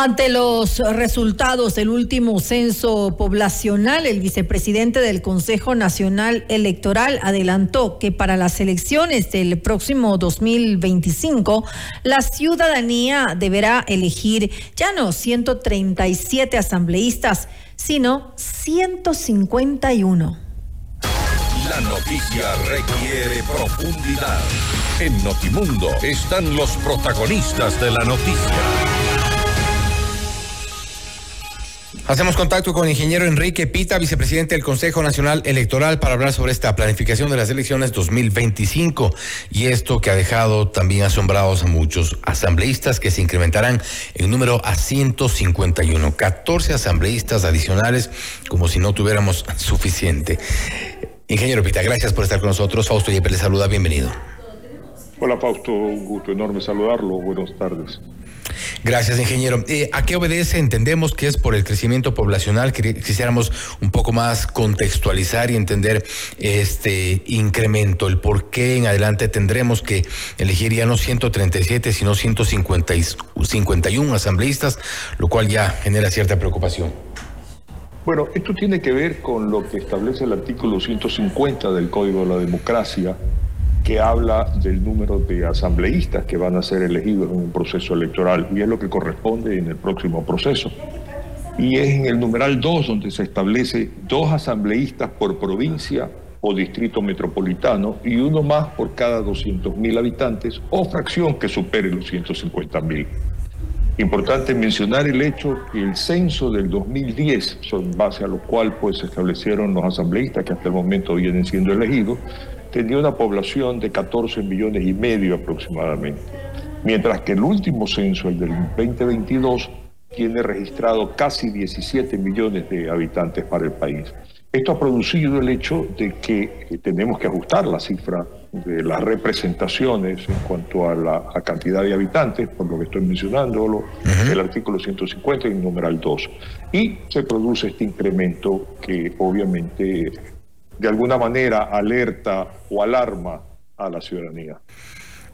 Ante los resultados del último censo poblacional, el vicepresidente del Consejo Nacional Electoral adelantó que para las elecciones del próximo 2025, la ciudadanía deberá elegir ya no 137 asambleístas, sino 151. La noticia requiere profundidad. En Notimundo están los protagonistas de la noticia. Hacemos contacto con el ingeniero Enrique Pita, vicepresidente del Consejo Nacional Electoral, para hablar sobre esta planificación de las elecciones 2025 y esto que ha dejado también asombrados a muchos asambleístas que se incrementarán en número a 151, 14 asambleístas adicionales como si no tuviéramos suficiente. Ingeniero Pita, gracias por estar con nosotros. Fausto Yepes le saluda, bienvenido. Hola Fausto, un gusto enorme saludarlo. Buenas tardes. Gracias, ingeniero. Eh, ¿A qué obedece? Entendemos que es por el crecimiento poblacional. Quisiéramos un poco más contextualizar y entender este incremento, el por qué en adelante tendremos que elegir ya no 137, sino 151 asambleístas, lo cual ya genera cierta preocupación. Bueno, esto tiene que ver con lo que establece el artículo 150 del Código de la Democracia, que habla del número de asambleístas que van a ser elegidos en un proceso electoral y es lo que corresponde en el próximo proceso. Y es en el numeral 2 donde se establece dos asambleístas por provincia o distrito metropolitano y uno más por cada 200.000 habitantes o fracción que supere los 150.000. Importante mencionar el hecho que el censo del 2010, en base a lo cual pues se establecieron los asambleístas que hasta el momento vienen siendo elegidos, tenía una población de 14 millones y medio aproximadamente, mientras que el último censo, el del 2022, tiene registrado casi 17 millones de habitantes para el país. Esto ha producido el hecho de que eh, tenemos que ajustar la cifra de las representaciones en cuanto a la cantidad de habitantes, por lo que estoy mencionando, el artículo 150 y el numeral 2. Y se produce este incremento que obviamente de alguna manera alerta o alarma a la ciudadanía.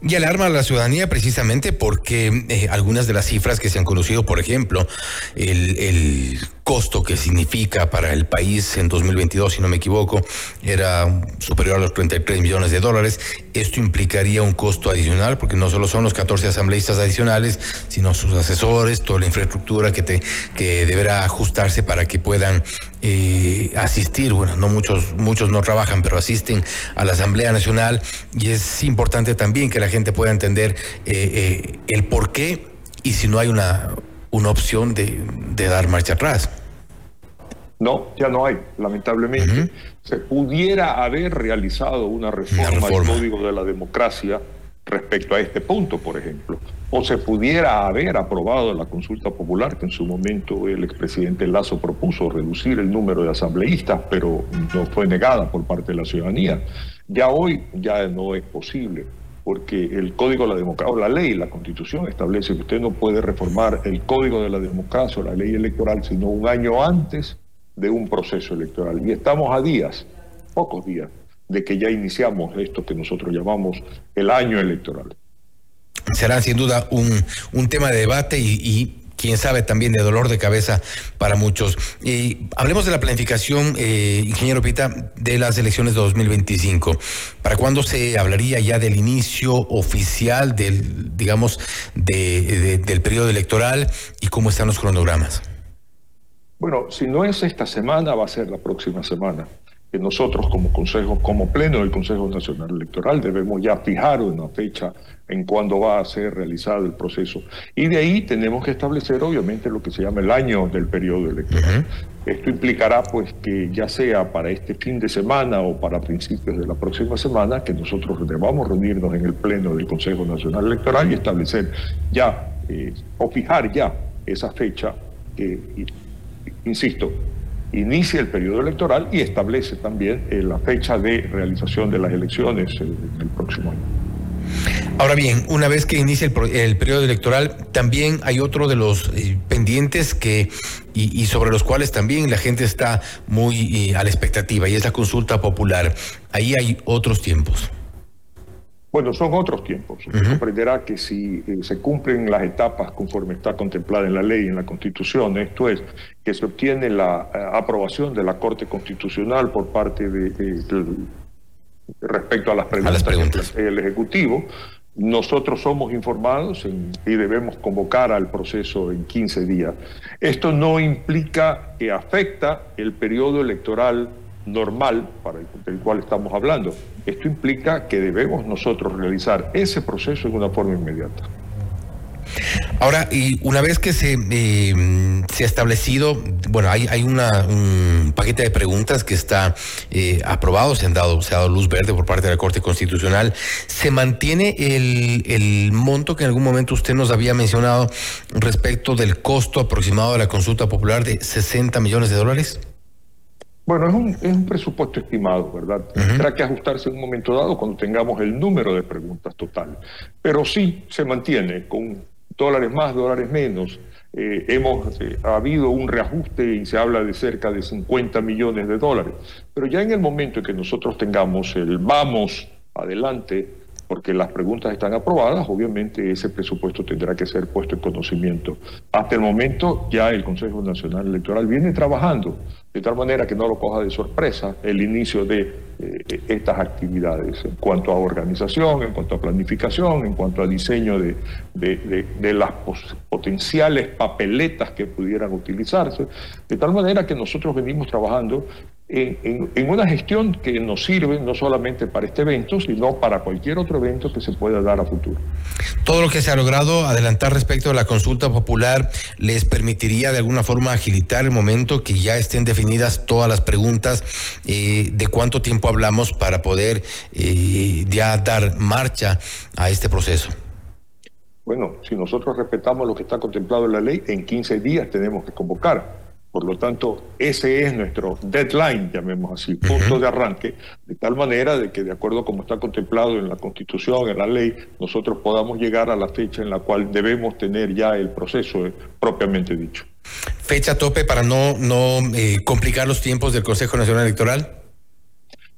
Y alarma a la ciudadanía precisamente porque eh, algunas de las cifras que se han conocido, por ejemplo, el, costo que significa para el país en 2022, si no me equivoco, era superior a los 33 millones de dólares. Esto implicaría un costo adicional porque no solo son los 14 asambleístas adicionales, sino sus asesores, toda la infraestructura que, te, que deberá ajustarse para que puedan eh, asistir. Bueno, no muchos, muchos no trabajan, pero asisten a la Asamblea Nacional y es importante también que la gente pueda entender eh, eh, el por qué y si no hay una una opción de, dar marcha atrás. No, ya no hay, lamentablemente. Se pudiera haber realizado una reforma, del Código de la Democracia respecto a este punto, por ejemplo. O se pudiera haber aprobado la consulta popular que en su momento el expresidente Lazo propuso reducir el número de asambleístas, pero no fue negada por parte de la ciudadanía. Ya hoy ya no es posible porque el Código de la Democracia, o la ley, la Constitución establece que usted no puede reformar el Código de la Democracia o la ley electoral sino un año antes de un proceso electoral. Y estamos a días, pocos días, de que ya iniciamos esto que nosotros llamamos el año electoral. Será sin duda un, un tema de debate y quién sabe, también de dolor de cabeza para muchos. Y hablemos de la planificación, eh, ingeniero Pita, de las elecciones de 2025. ¿Para cuándo se hablaría ya del inicio oficial del, digamos, del periodo electoral y cómo están los cronogramas? Bueno, si no es esta semana, va a ser la próxima semana que nosotros como Consejo, como Pleno del Consejo Nacional Electoral, debemos ya fijar una fecha en cuándo va a ser realizado el proceso. Y de ahí tenemos que establecer, obviamente, lo que se llama el año del periodo electoral. Esto implicará, pues, que ya sea para este fin de semana o para principios de la próxima semana, que nosotros debamos reunirnos en el Pleno del Consejo Nacional Electoral y establecer ya, eh, o fijar ya esa fecha que, insisto, inicia el periodo electoral y establece también eh, la fecha de realización de las elecciones eh, el próximo año. Ahora bien, una vez que inicia el, periodo electoral, también hay otro de los eh, pendientes que y, sobre los cuales también la gente está muy a la expectativa y es la consulta popular. Ahí hay otros tiempos. Bueno, son otros tiempos. Usted comprenderá que si eh, se cumplen las etapas conforme está contemplada en la ley, en la Constitución, esto es, que se obtiene la eh, aprobación de la Corte Constitucional por parte de, respecto a las preguntas, del Ejecutivo, nosotros somos informados y debemos convocar al proceso en 15 días. Esto no implica que afecta el periodo electoral normal para el, del cual estamos hablando. Esto implica que debemos nosotros realizar ese proceso en una forma inmediata. Ahora, y una vez que se, eh, se ha establecido, bueno, hay, hay una, un paquete de preguntas que está eh, aprobado, se, han dado, se ha dado luz verde por parte de la Corte Constitucional. ¿Se mantiene el, el monto que en algún momento usted nos había mencionado respecto del costo aproximado de la consulta popular de 60 millones de dólares? Bueno, es un, es un presupuesto estimado, ¿verdad? Tendrá que ajustarse en un momento dado cuando tengamos el número de preguntas total. Pero sí se mantiene con dólares más, dólares menos. Eh, hemos eh, ha habido un reajuste y se habla de cerca de 50 millones de dólares. Pero ya en el momento en que nosotros tengamos el vamos adelante, porque las preguntas están aprobadas, obviamente ese presupuesto tendrá que ser puesto en conocimiento. Hasta el momento ya el Consejo Nacional Electoral viene trabajando de tal manera que no lo coja de sorpresa el inicio de eh, estas actividades en cuanto a organización, en cuanto a planificación, en cuanto a diseño de, de las potenciales papeletas que pudieran utilizarse, de tal manera que nosotros venimos trabajando en, una gestión que nos sirve no solamente para este evento, sino para cualquier otro evento que se pueda dar a futuro. Todo lo que se ha logrado adelantar respecto a la consulta popular les permitiría de alguna forma agilitar el momento que ya estén definidas todas las preguntas eh, de cuánto tiempo hablamos para poder eh, ya dar marcha a este proceso. Bueno, si nosotros respetamos lo que está contemplado en la ley, en 15 días tenemos que convocar por lo tanto, ese es nuestro deadline, llamemos así, punto de arranque, de tal manera de que de acuerdo a como está contemplado en la Constitución, en la ley, nosotros podamos llegar a la fecha en la cual debemos tener ya el proceso propiamente dicho. ¿Fecha tope para no, no eh, complicar los tiempos del Consejo Nacional Electoral?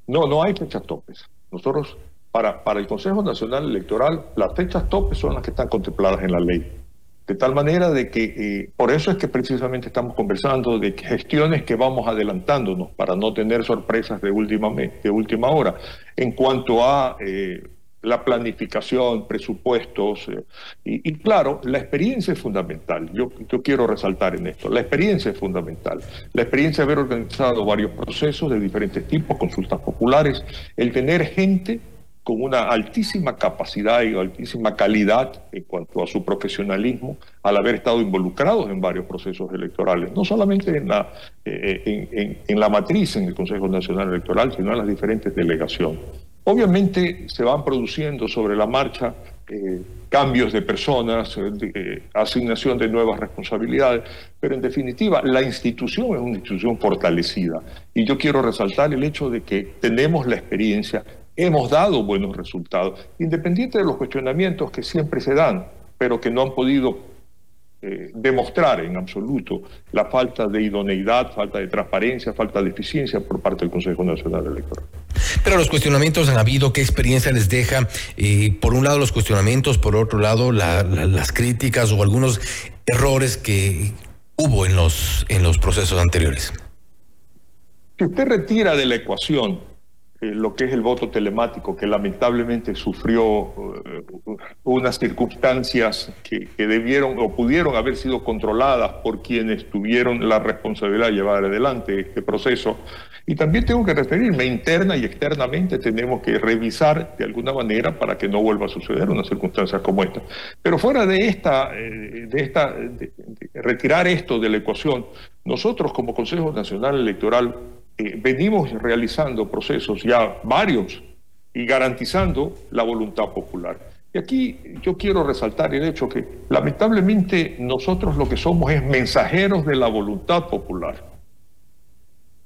No, no hay fechas topes. Nosotros, para, para el Consejo Nacional Electoral, las fechas topes son las que están contempladas en la ley. De tal manera de que, eh, por eso es que precisamente estamos conversando de gestiones que vamos adelantándonos para no tener sorpresas de última, de última hora. En cuanto a eh, la planificación, presupuestos, eh, y, claro, la experiencia es fundamental. Yo, yo quiero resaltar en esto, la experiencia es fundamental. La experiencia de haber organizado varios procesos de diferentes tipos, consultas populares, el tener gente con una altísima capacidad y altísima calidad en cuanto a su profesionalismo al haber estado involucrados en varios procesos electorales, no solamente en la, eh, en, la matriz, en el Consejo Nacional Electoral, sino en las diferentes delegaciones. Obviamente se van produciendo sobre la marcha eh, cambios de personas, eh, asignación de nuevas responsabilidades, pero en definitiva la institución es una institución fortalecida. Y yo quiero resaltar el hecho de que tenemos la experiencia, hemos dado buenos resultados, independiente de los cuestionamientos que siempre se dan, pero que no han podido eh, demostrar en absoluto la falta de idoneidad, falta de transparencia, falta de eficiencia por parte del Consejo Nacional Electoral. Pero los cuestionamientos han habido, ¿qué experiencia les deja? Eh, por un lado los cuestionamientos, por otro lado las críticas o algunos errores que hubo en los, en los procesos anteriores. Si usted retira de la ecuación eh, lo que es el voto telemático, que lamentablemente sufrió eh, unas circunstancias que, debieron o pudieron haber sido controladas por quienes tuvieron la responsabilidad de llevar adelante este proceso. Y también tengo que referirme interna y externamente, tenemos que revisar de alguna manera para que no vuelva a suceder una circunstancia como esta. Pero fuera de esta, eh, de esta, retirar esto de la ecuación, nosotros como Consejo Nacional Electoral eh, venimos realizando procesos ya varios y garantizando la voluntad popular. Y aquí yo quiero resaltar el hecho que lamentablemente nosotros lo que somos es mensajeros de la voluntad popular.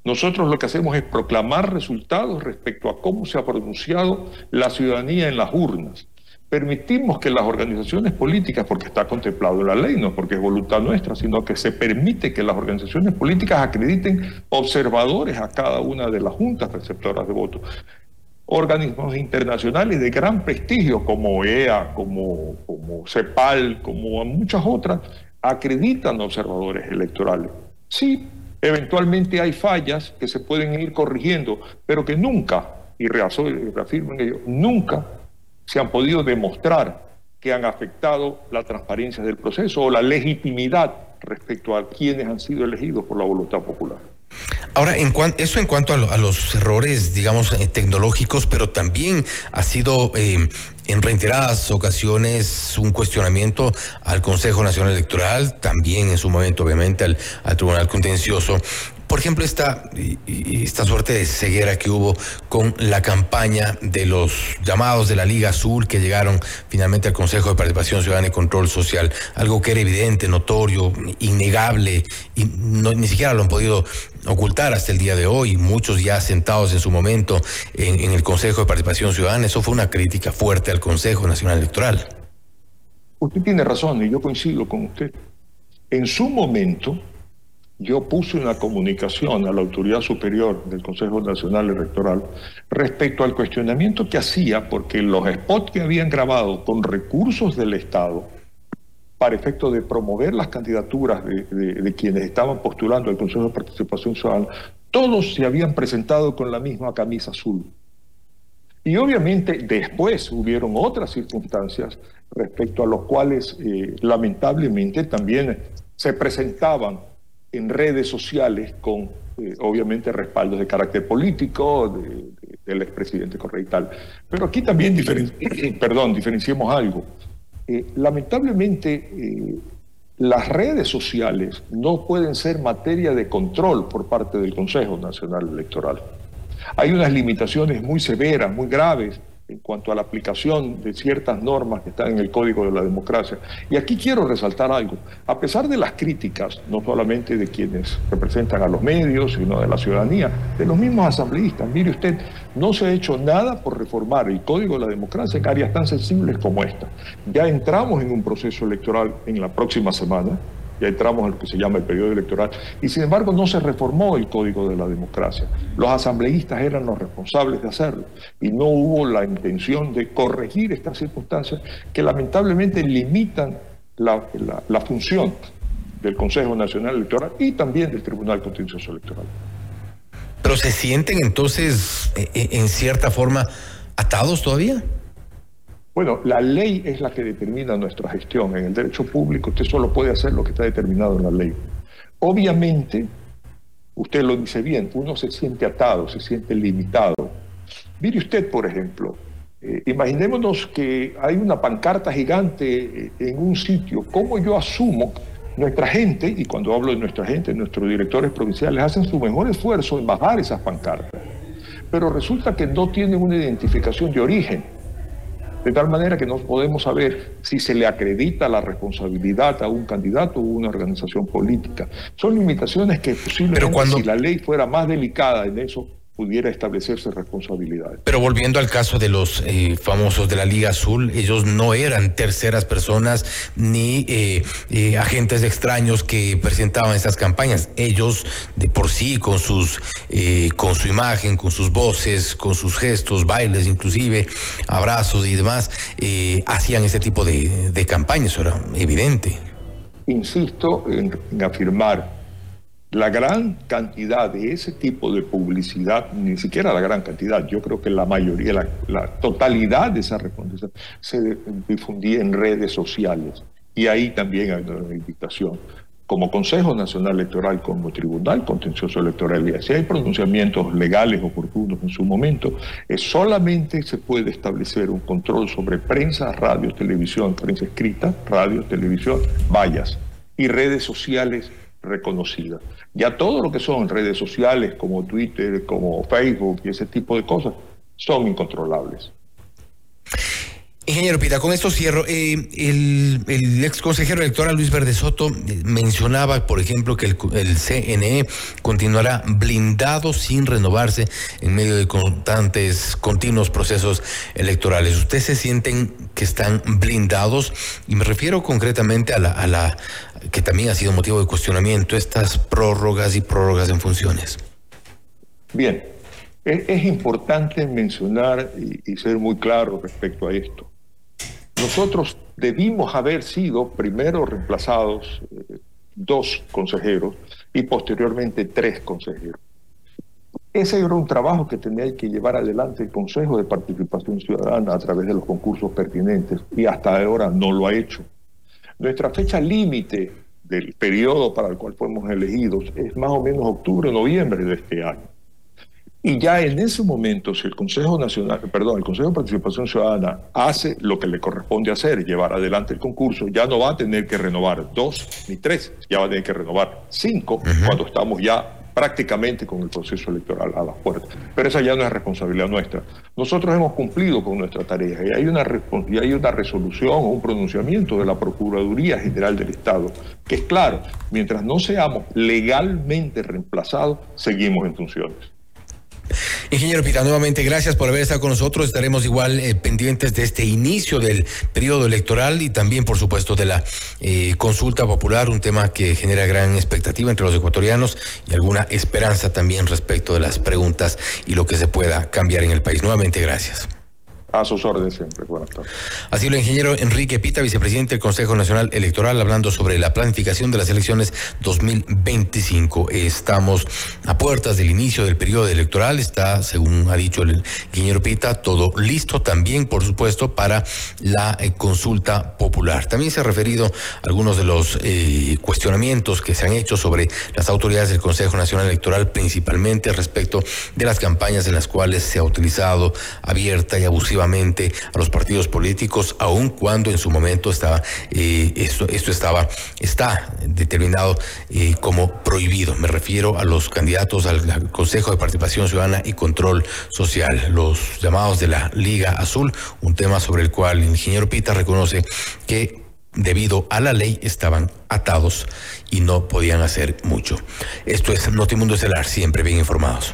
Nosotros lo que hacemos es proclamar resultados respecto a cómo se ha pronunciado la ciudadanía en las urnas permitimos que las organizaciones políticas, porque está contemplado en la ley, no porque es voluntad nuestra, sino que se permite que las organizaciones políticas acrediten observadores a cada una de las juntas receptoras de votos. organismos internacionales de gran prestigio como OEA, como, como CEPAL, como muchas otras, acreditan observadores electorales. Sí, eventualmente hay fallas que se pueden ir corrigiendo, pero que nunca, y reafirmo en ello, nunca se han podido demostrar que han afectado la transparencia del proceso o la legitimidad respecto a quienes han sido elegidos por la voluntad popular. Ahora, eso en cuanto a, los errores, digamos, eh, tecnológicos, pero también ha sido eh, en reiteradas ocasiones un cuestionamiento al Consejo Nacional Electoral, también en su momento, obviamente, al, al Tribunal Contencioso por ejemplo, esta, esta suerte de ceguera que hubo con la campaña de los llamados de la Liga Azul que llegaron finalmente al Consejo de Participación Ciudadana y Control Social, algo que era evidente, notorio, innegable, y ni siquiera lo han podido ocultar hasta el día de hoy, muchos ya sentados en su momento en, en el Consejo de Participación Ciudadana, eso fue una crítica fuerte al Consejo Nacional Electoral. Usted tiene razón y yo coincido con usted. En su momento, yo puse una comunicación a la autoridad superior del Consejo Nacional Electoral respecto al cuestionamiento que hacía porque los spots que habían grabado con recursos del Estado para efecto de promover las candidaturas de, quienes estaban postulando al Consejo de Participación Ciudadana, todos se habían presentado con la misma camisa azul. Y obviamente después hubieron otras circunstancias respecto a los cuales eh, lamentablemente también se presentaban en redes sociales con, eh, obviamente, respaldos de carácter político del expresidente Correa y tal. Pero aquí también, perdón, diferenciemos algo. Eh, lamentablemente, eh, las redes sociales no pueden ser materia de control por parte del Consejo Nacional Electoral. Hay unas limitaciones muy severas, muy graves en cuanto a la aplicación de ciertas normas que están en el Código de la Democracia. Y aquí quiero resaltar algo. A pesar de las críticas, no solamente de quienes representan a los medios, sino de la ciudadanía, de los mismos asambleístas, mire usted, no se ha hecho nada por reformar el Código de la Democracia en áreas tan sensibles como esta. Ya entramos en un proceso electoral en la próxima semana ya entramos en lo que se llama el periodo electoral, y sin embargo no se reformó el código de la democracia. Los asambleístas eran los responsables de hacerlo, y no hubo la intención de corregir estas circunstancias que lamentablemente limitan la, función del Consejo Nacional Electoral y también del Tribunal Contencioso Electoral. Pero se sienten entonces, eh, eh, en cierta forma, atados todavía. Bueno, la ley es la que determina nuestra gestión. En el derecho público usted solo puede hacer lo que está determinado en la ley. Obviamente, usted lo dice bien, uno se siente atado, se siente limitado. Mire usted, por ejemplo, eh, imaginémonos que hay una pancarta gigante eh, en un sitio. ¿Cómo yo asumo nuestra gente, y cuando hablo de nuestra gente, nuestros directores provinciales hacen su mejor esfuerzo en bajar esas pancartas? Pero resulta que no tienen una identificación de origen de tal manera que no podemos saber si se le acredita la responsabilidad a un candidato o una organización política. Son limitaciones que posiblemente si la ley fuera más delicada en eso, pudiera establecerse responsabilidades. Pero volviendo al caso de los eh, famosos de la Liga Azul, ellos no eran terceras personas ni eh, eh, agentes extraños que presentaban estas campañas. Ellos de por sí, con sus, con su imagen, con sus voces, con sus gestos, bailes, inclusive abrazos y demás, hacían este tipo de, campañas. Eso era evidente. Insisto en afirmar la gran cantidad de ese tipo de publicidad, ni siquiera la gran cantidad, yo creo que la mayoría, la, totalidad de esa respuesta se difundía en redes sociales. Y ahí también hay una invitación. Como Consejo Nacional Electoral, como Tribunal Contencioso Electoral, y si hay pronunciamientos legales oportunos en su momento, es solamente se puede establecer un control sobre prensa, radio, televisión, prensa escrita, radio, televisión, vallas y redes sociales reconocidas. Ya todo lo que son redes sociales como Twitter, como Facebook y ese tipo de cosas son incontrolables. Ingeniero Pita, con esto cierro. Eh, el, ex consejero electoral Luis Verde Soto eh, mencionaba, por ejemplo, que el, el, CNE continuará blindado sin renovarse en medio de constantes, continuos procesos electorales. ¿Ustedes se sienten que están blindados? Y me refiero concretamente a la que también ha sido motivo de cuestionamiento, estas prórrogas y prórrogas en funciones. Bien, Es, importante mencionar y, ser muy claro respecto a esto. Nosotros debimos haber sido primero reemplazados eh, dos consejeros y posteriormente tres consejeros. Ese era un trabajo que tenía que llevar adelante el Consejo de Participación Ciudadana a través de los concursos pertinentes y hasta ahora no lo ha hecho. Nuestra fecha límite del periodo para el cual fuimos elegidos es más o menos octubre, noviembre de este año. Y ya en ese momento, si el Consejo Nacional, perdón, el Consejo de Participación Ciudadana hace lo que le corresponde hacer, llevar adelante el concurso, ya no va a tener que renovar dos ni tres, ya va a tener que renovar cinco cuando estamos ya prácticamente con el proceso electoral a las puertas. Pero esa ya no es responsabilidad nuestra. Nosotros hemos cumplido con nuestra tarea y hay una, y hay una resolución o un pronunciamiento de la Procuraduría General del Estado que es claro, mientras no seamos legalmente reemplazados, seguimos en funciones. Ingeniero Pita, nuevamente gracias por haber estado con nosotros. Estaremos igual eh, pendientes de este inicio del periodo electoral y también, por supuesto, de la eh, consulta popular, un tema que genera gran expectativa entre los ecuatorianos y alguna esperanza también respecto de las preguntas y lo que se pueda cambiar en el país. Nuevamente, gracias. A sus órdenes siempre. Buenas tardes. Así lo ingeniero Enrique Pita, vicepresidente del Consejo Nacional Electoral, hablando sobre la planificación de las elecciones 2025. Estamos a puertas del inicio del periodo electoral. Está, según ha dicho el ingeniero Pita, todo listo también, por supuesto, para la eh, consulta popular. También se ha referido a algunos de los eh, cuestionamientos que se han hecho sobre las autoridades del Consejo Nacional Electoral, principalmente respecto de las campañas en las cuales se ha utilizado abierta y abusiva a los partidos políticos, aun cuando en su momento estaba eh, esto, esto estaba está determinado eh, como prohibido. Me refiero a los candidatos al, Consejo de Participación Ciudadana y Control Social, los llamados de la Liga Azul, un tema sobre el cual el ingeniero Pita reconoce que debido a la ley estaban atados y no podían hacer mucho. Esto es Notimundo Estelar, siempre bien informados.